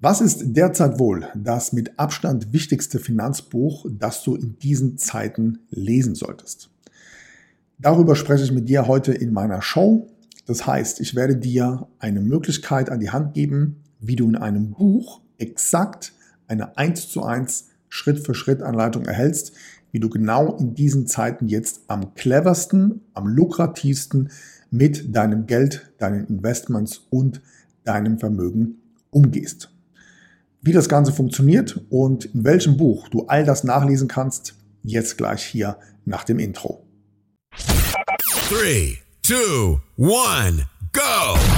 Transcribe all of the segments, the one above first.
Was ist derzeit wohl das mit Abstand wichtigste Finanzbuch, das du in diesen Zeiten lesen solltest? Darüber spreche ich mit dir heute in meiner Show. Das heißt, ich werde dir eine Möglichkeit an die Hand geben, wie du in einem Buch exakt eine 1 zu 1 Schritt für Schritt Anleitung erhältst, wie du genau in diesen Zeiten jetzt am cleversten, am lukrativsten mit deinem Geld, deinen Investments und deinem Vermögen umgehst. Wie das Ganze funktioniert und in welchem Buch du all das nachlesen kannst, jetzt gleich hier nach dem Intro. 3, 2, 1, go!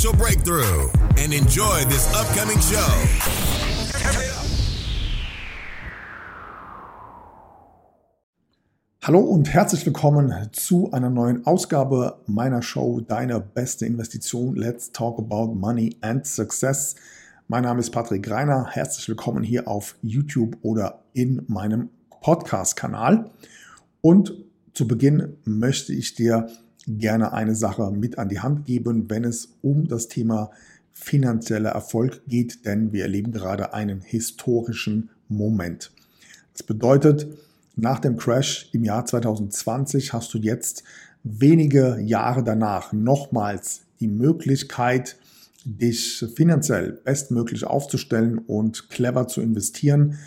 financial breakthrough and enjoy this upcoming show. Hallo und herzlich willkommen zu einer neuen Ausgabe meiner Show Deine beste Investition. Let's talk about money and success. Mein Name ist Patrick Greiner. Herzlich willkommen hier auf YouTube oder in meinem Podcast-Kanal. Und zu Beginn möchte ich dir gerne eine Sache mit an die Hand geben, wenn es um das Thema finanzieller Erfolg geht, denn wir erleben gerade einen historischen Moment. Das bedeutet, nach dem Crash im Jahr 2020 hast du jetzt wenige Jahre danach nochmals die Möglichkeit, dich finanziell bestmöglich aufzustellen und clever zu investieren,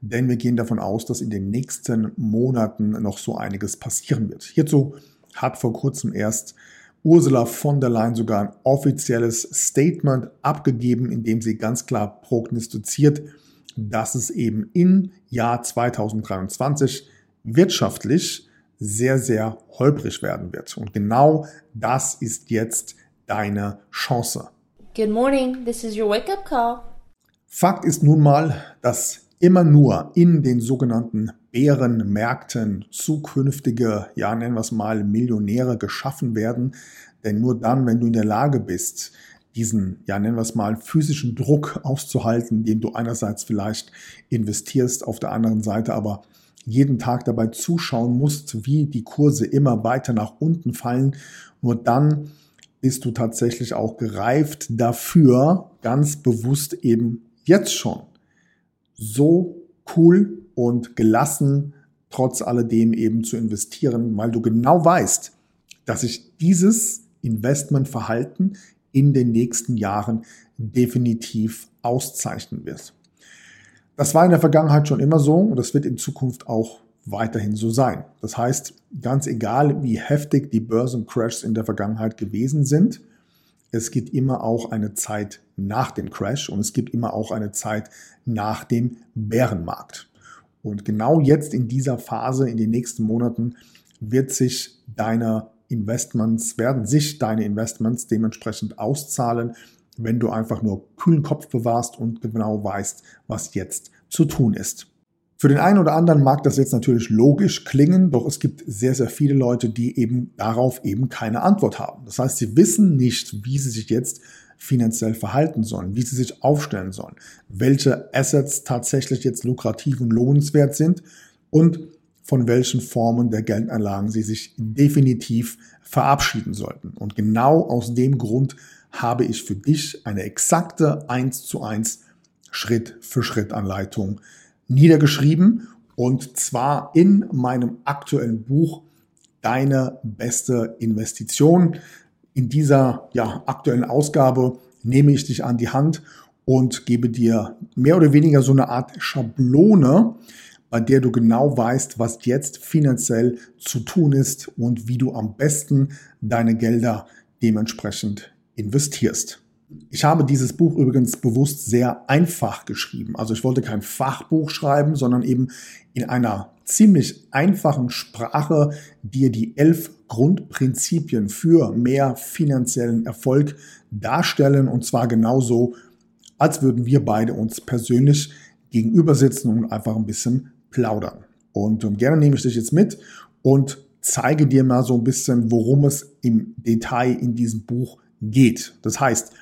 denn wir gehen davon aus, dass in den nächsten Monaten noch so einiges passieren wird. Hierzu hat vor kurzem erst Ursula von der Leyen sogar ein offizielles Statement abgegeben, in dem sie ganz klar prognostiziert, dass es eben im Jahr 2023 wirtschaftlich sehr, sehr holprig werden wird. Und genau das ist jetzt deine Chance. Good morning, this is your wake-up call. Fakt ist nun mal, dass immer nur in den sogenannten Bärenmärkten zukünftige, ja nennen wir es mal, Millionäre geschaffen werden. Denn nur dann, wenn du in der Lage bist, diesen, ja nennen wir es mal, physischen Druck auszuhalten, indem du einerseits vielleicht investierst, auf der anderen Seite aber jeden Tag dabei zuschauen musst, wie die Kurse immer weiter nach unten fallen, nur dann bist du tatsächlich auch gereift dafür, ganz bewusst eben jetzt schon so cool und gelassen trotz alledem eben zu investieren, weil du genau weißt, dass sich dieses Investmentverhalten in den nächsten Jahren definitiv auszeichnen wird. Das war in der Vergangenheit schon immer so und das wird in Zukunft auch weiterhin so sein. Das heißt, ganz egal, wie heftig die Börsencrashs in der Vergangenheit gewesen sind, es gibt immer auch eine Zeit nach dem Crash und es gibt immer auch eine Zeit nach dem Bärenmarkt. Und genau jetzt in dieser Phase, in den nächsten Monaten, wird sich deine Investments, werden sich deine Investments dementsprechend auszahlen, wenn du einfach nur kühlen Kopf bewahrst und genau weißt, was jetzt zu tun ist. Für den einen oder anderen mag das jetzt natürlich logisch klingen, doch es gibt sehr, sehr viele Leute, die eben darauf eben keine Antwort haben. Das heißt, sie wissen nicht, wie sie sich jetzt finanziell verhalten sollen, wie sie sich aufstellen sollen, welche Assets tatsächlich jetzt lukrativ und lohnenswert sind und von welchen Formen der Geldanlagen sie sich definitiv verabschieden sollten. Und genau aus dem Grund habe ich für dich eine exakte 1 zu 1 Schritt für Schritt Anleitung niedergeschrieben und zwar in meinem aktuellen Buch Deine beste Investition. In dieser ja, aktuellen Ausgabe nehme ich dich an die Hand und gebe dir mehr oder weniger so eine Art Schablone, bei der du genau weißt, was jetzt finanziell zu tun ist und wie du am besten deine Gelder dementsprechend investierst. Ich habe dieses Buch übrigens bewusst sehr einfach geschrieben. Also ich wollte kein Fachbuch schreiben, sondern eben in einer ziemlich einfachen Sprache dir die elf Grundprinzipien für mehr finanziellen Erfolg darstellen und zwar genauso als würden wir beide uns persönlich gegenüber sitzen und einfach ein bisschen plaudern. Und ähm, gerne nehme ich dich jetzt mit und zeige dir mal so ein bisschen, worum es im Detail in diesem Buch geht. Das heißt,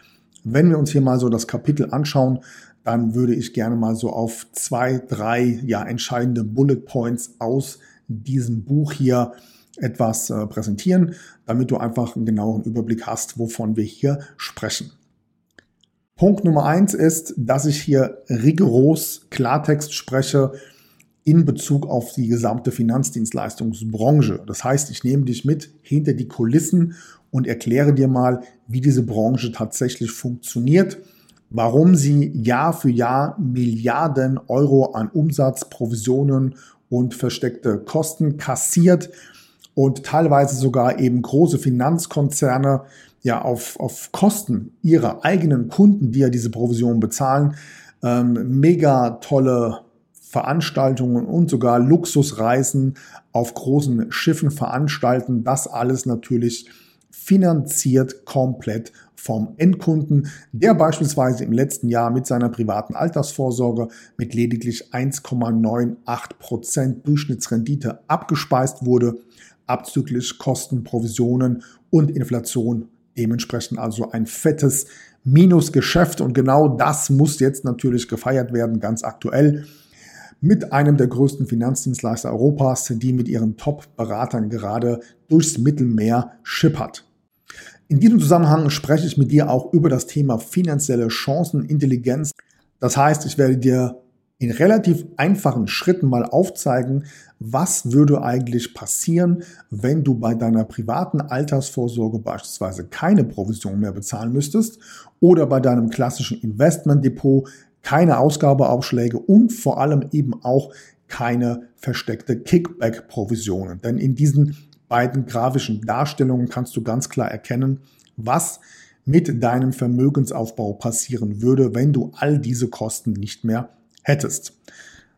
wenn wir uns hier mal so das Kapitel anschauen, dann würde ich gerne mal so auf zwei, drei ja entscheidende Bullet Points aus diesem Buch hier etwas äh, präsentieren, damit du einfach einen genaueren Überblick hast, wovon wir hier sprechen. Punkt Nummer eins ist, dass ich hier rigoros Klartext spreche in Bezug auf die gesamte Finanzdienstleistungsbranche. Das heißt, ich nehme dich mit hinter die Kulissen und erkläre dir mal, wie diese Branche tatsächlich funktioniert, warum sie Jahr für Jahr Milliarden Euro an Umsatz, Provisionen und versteckte Kosten kassiert und teilweise sogar eben große Finanzkonzerne ja auf, auf Kosten ihrer eigenen Kunden, die ja diese Provision bezahlen, ähm, mega tolle Veranstaltungen und sogar Luxusreisen auf großen Schiffen veranstalten. Das alles natürlich finanziert komplett vom Endkunden, der beispielsweise im letzten Jahr mit seiner privaten Altersvorsorge mit lediglich 1,98% Durchschnittsrendite abgespeist wurde, abzüglich Kosten, Provisionen und Inflation. Dementsprechend also ein fettes Minusgeschäft und genau das muss jetzt natürlich gefeiert werden, ganz aktuell mit einem der größten Finanzdienstleister Europas, die mit ihren Top-Beratern gerade durchs Mittelmeer schippert. In diesem Zusammenhang spreche ich mit dir auch über das Thema finanzielle Chancenintelligenz. Das heißt, ich werde dir in relativ einfachen Schritten mal aufzeigen, was würde eigentlich passieren, wenn du bei deiner privaten Altersvorsorge beispielsweise keine Provision mehr bezahlen müsstest oder bei deinem klassischen Investmentdepot keine Ausgabeaufschläge und vor allem eben auch keine versteckte Kickback-Provisionen. Denn in diesen beiden grafischen Darstellungen kannst du ganz klar erkennen, was mit deinem Vermögensaufbau passieren würde, wenn du all diese Kosten nicht mehr hättest.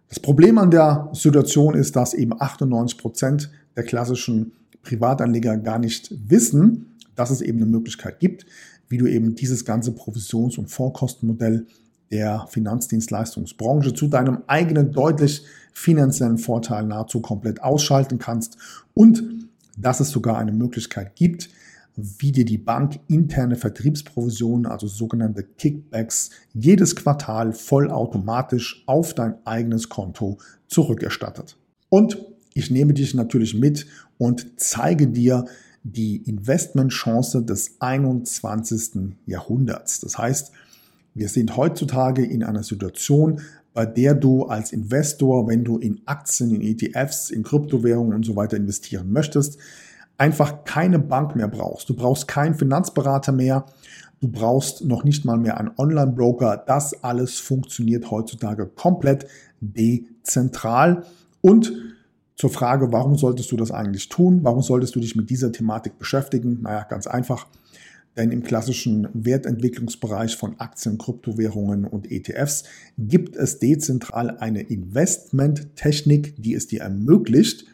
Das Problem an der Situation ist, dass eben 98 Prozent der klassischen Privatanleger gar nicht wissen, dass es eben eine Möglichkeit gibt, wie du eben dieses ganze Provisions- und Vorkostenmodell der Finanzdienstleistungsbranche zu deinem eigenen deutlich finanziellen Vorteil nahezu komplett ausschalten kannst und dass es sogar eine Möglichkeit gibt, wie dir die Bank interne Vertriebsprovisionen, also sogenannte Kickbacks, jedes Quartal vollautomatisch auf dein eigenes Konto zurückerstattet. Und ich nehme dich natürlich mit und zeige dir die Investmentchance des 21. Jahrhunderts. Das heißt, wir sind heutzutage in einer Situation, bei der du als Investor, wenn du in Aktien, in ETFs, in Kryptowährungen und so weiter investieren möchtest, einfach keine Bank mehr brauchst. Du brauchst keinen Finanzberater mehr. Du brauchst noch nicht mal mehr einen Online-Broker. Das alles funktioniert heutzutage komplett dezentral. Und zur Frage, warum solltest du das eigentlich tun? Warum solltest du dich mit dieser Thematik beschäftigen? Naja, ganz einfach. Denn im klassischen Wertentwicklungsbereich von Aktien, Kryptowährungen und ETFs gibt es dezentral eine Investmenttechnik, die es dir ermöglicht,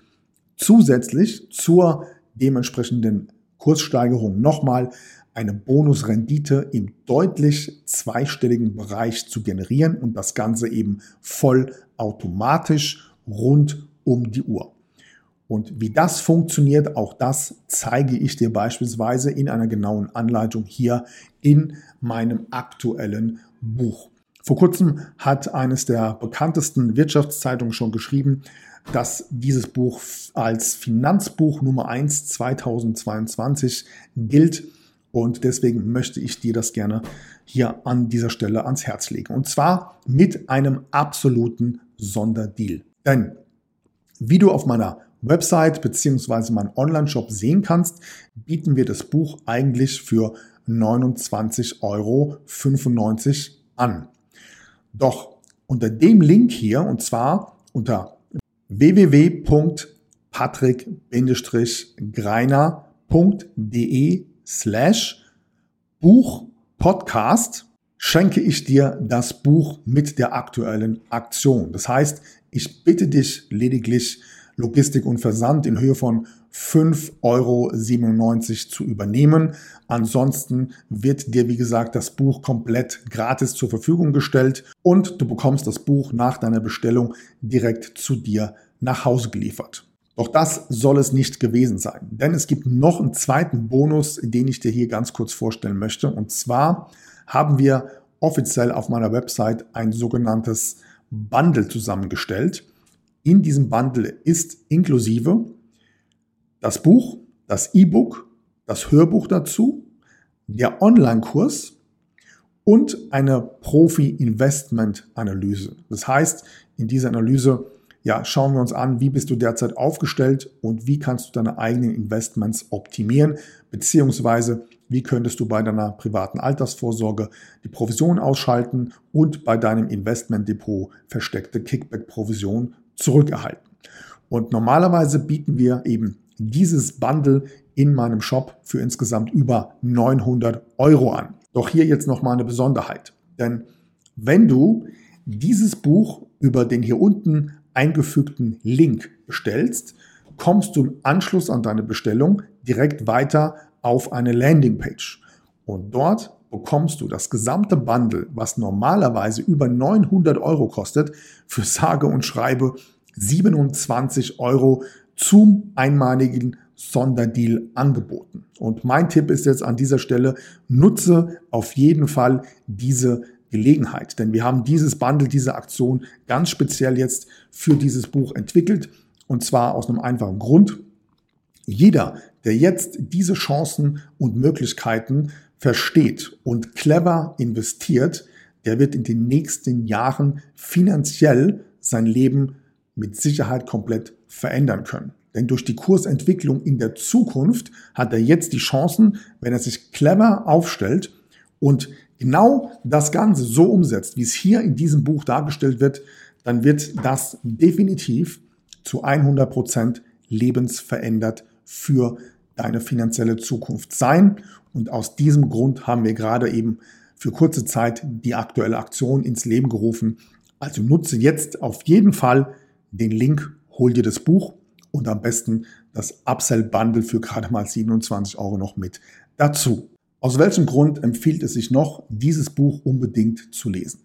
zusätzlich zur dementsprechenden Kurssteigerung nochmal eine Bonusrendite im deutlich zweistelligen Bereich zu generieren und das Ganze eben voll automatisch rund um die Uhr. Und wie das funktioniert, auch das zeige ich dir beispielsweise in einer genauen Anleitung hier in meinem aktuellen Buch. Vor kurzem hat eines der bekanntesten Wirtschaftszeitungen schon geschrieben, dass dieses Buch als Finanzbuch Nummer 1 2022 gilt. Und deswegen möchte ich dir das gerne hier an dieser Stelle ans Herz legen. Und zwar mit einem absoluten Sonderdeal. Denn wie du auf meiner Website bzw. meinem Online-Shop sehen kannst, bieten wir das Buch eigentlich für 29,95 Euro an. Doch unter dem Link hier, und zwar unter www.patrick-greiner.de slash Buchpodcast schenke ich dir das Buch mit der aktuellen Aktion. Das heißt, ich bitte dich lediglich Logistik und Versand in Höhe von 5,97 Euro zu übernehmen. Ansonsten wird dir, wie gesagt, das Buch komplett gratis zur Verfügung gestellt und du bekommst das Buch nach deiner Bestellung direkt zu dir nach Hause geliefert. Doch das soll es nicht gewesen sein, denn es gibt noch einen zweiten Bonus, den ich dir hier ganz kurz vorstellen möchte. Und zwar haben wir offiziell auf meiner Website ein sogenanntes Bundle zusammengestellt. In diesem Bundle ist inklusive das Buch, das E-Book, das Hörbuch dazu, der Online-Kurs und eine Profi-Investment-Analyse. Das heißt, in dieser Analyse ja, schauen wir uns an, wie bist du derzeit aufgestellt und wie kannst du deine eigenen Investments optimieren, beziehungsweise wie könntest du bei deiner privaten Altersvorsorge die Provision ausschalten und bei deinem Investmentdepot versteckte Kickback-Provision zurückerhalten. Und normalerweise bieten wir eben dieses Bundle in meinem Shop für insgesamt über 900 Euro an. Doch hier jetzt nochmal eine Besonderheit. Denn wenn du dieses Buch über den hier unten eingefügten Link bestellst, kommst du im Anschluss an deine Bestellung direkt weiter auf eine Landingpage. Und dort bekommst du das gesamte Bundle, was normalerweise über 900 Euro kostet, für sage und schreibe 27 Euro zum einmaligen Sonderdeal angeboten. Und mein Tipp ist jetzt an dieser Stelle, nutze auf jeden Fall diese Gelegenheit, denn wir haben dieses Bundle, diese Aktion ganz speziell jetzt für dieses Buch entwickelt und zwar aus einem einfachen Grund. Jeder, der jetzt diese Chancen und Möglichkeiten versteht und clever investiert, der wird in den nächsten Jahren finanziell sein Leben mit Sicherheit komplett verändern können. Denn durch die Kursentwicklung in der Zukunft hat er jetzt die Chancen, wenn er sich clever aufstellt und genau das Ganze so umsetzt, wie es hier in diesem Buch dargestellt wird, dann wird das definitiv zu 100 Prozent lebensverändert für deine finanzielle Zukunft sein. Und aus diesem Grund haben wir gerade eben für kurze Zeit die aktuelle Aktion ins Leben gerufen. Also nutze jetzt auf jeden Fall den Link, hol dir das Buch und am besten das Upsell Bundle für gerade mal 27 Euro noch mit dazu. Aus welchem Grund empfiehlt es sich noch, dieses Buch unbedingt zu lesen?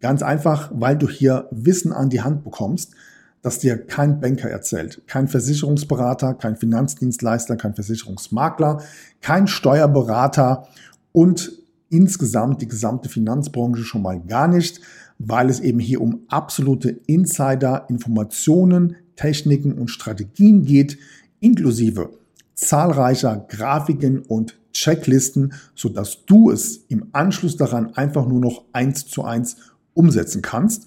Ganz einfach, weil du hier Wissen an die Hand bekommst, das dir kein Banker erzählt, kein Versicherungsberater, kein Finanzdienstleister, kein Versicherungsmakler, kein Steuerberater und insgesamt die gesamte Finanzbranche schon mal gar nicht, weil es eben hier um absolute Insider-Informationen, Techniken und Strategien geht, inklusive zahlreicher Grafiken und Checklisten, so dass du es im Anschluss daran einfach nur noch eins zu eins umsetzen kannst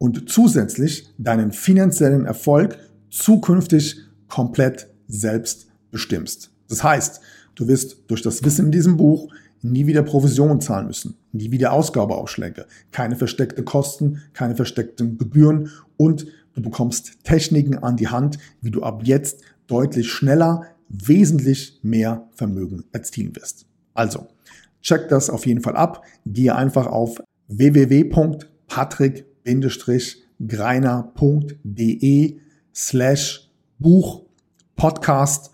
und zusätzlich deinen finanziellen Erfolg zukünftig komplett selbst bestimmst. Das heißt, du wirst durch das Wissen in diesem Buch nie wieder Provisionen zahlen müssen, nie wieder Ausgabeaufschläge, keine versteckte Kosten, keine versteckten Gebühren und du bekommst Techniken an die Hand, wie du ab jetzt deutlich schneller wesentlich mehr Vermögen erzielen wirst. Also, check das auf jeden Fall ab. Gehe einfach auf www.patrick-greiner.de slash Buch Podcast.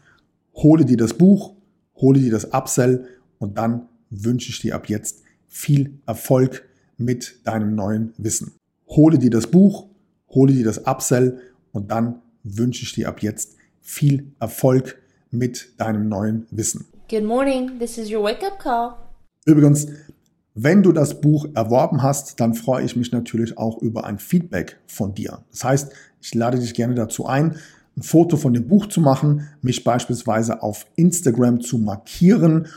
Hole dir das Buch, hole dir das Upsell und dann wünsche ich dir ab jetzt viel Erfolg mit deinem neuen Wissen. Hole dir das Buch, hole dir das Upsell und dann wünsche ich dir ab jetzt viel Erfolg mit deinem neuen Wissen. Good morning, this is your wake-up call. Übrigens, wenn du das Buch erworben hast, dann freue ich mich natürlich auch über ein Feedback von dir. Das heißt, ich lade dich gerne dazu ein, ein Foto von dem Buch zu machen, mich beispielsweise auf Instagram zu markieren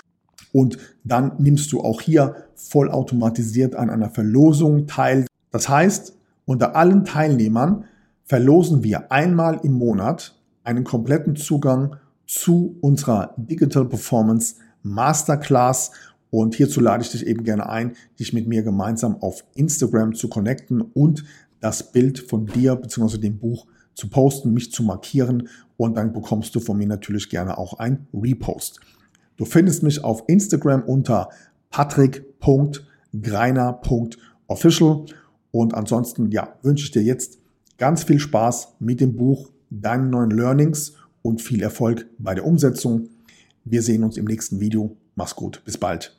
und dann nimmst du auch hier vollautomatisiert an einer Verlosung teil. Das heißt, unter allen Teilnehmern verlosen wir einmal im Monat einen kompletten Zugang zu unserer Digital Performance Masterclass. Und hierzu lade ich dich eben gerne ein, dich mit mir gemeinsam auf Instagram zu connecten und das Bild von dir bzw. dem Buch zu posten, mich zu markieren und dann bekommst du von mir natürlich gerne auch ein Repost. Du findest mich auf Instagram unter patrick.greiner.official und ansonsten ja, wünsche ich dir jetzt ganz viel Spaß mit dem Buch, deinen neuen Learnings und viel Erfolg bei der Umsetzung. Wir sehen uns im nächsten Video. Mach's gut. Bis bald.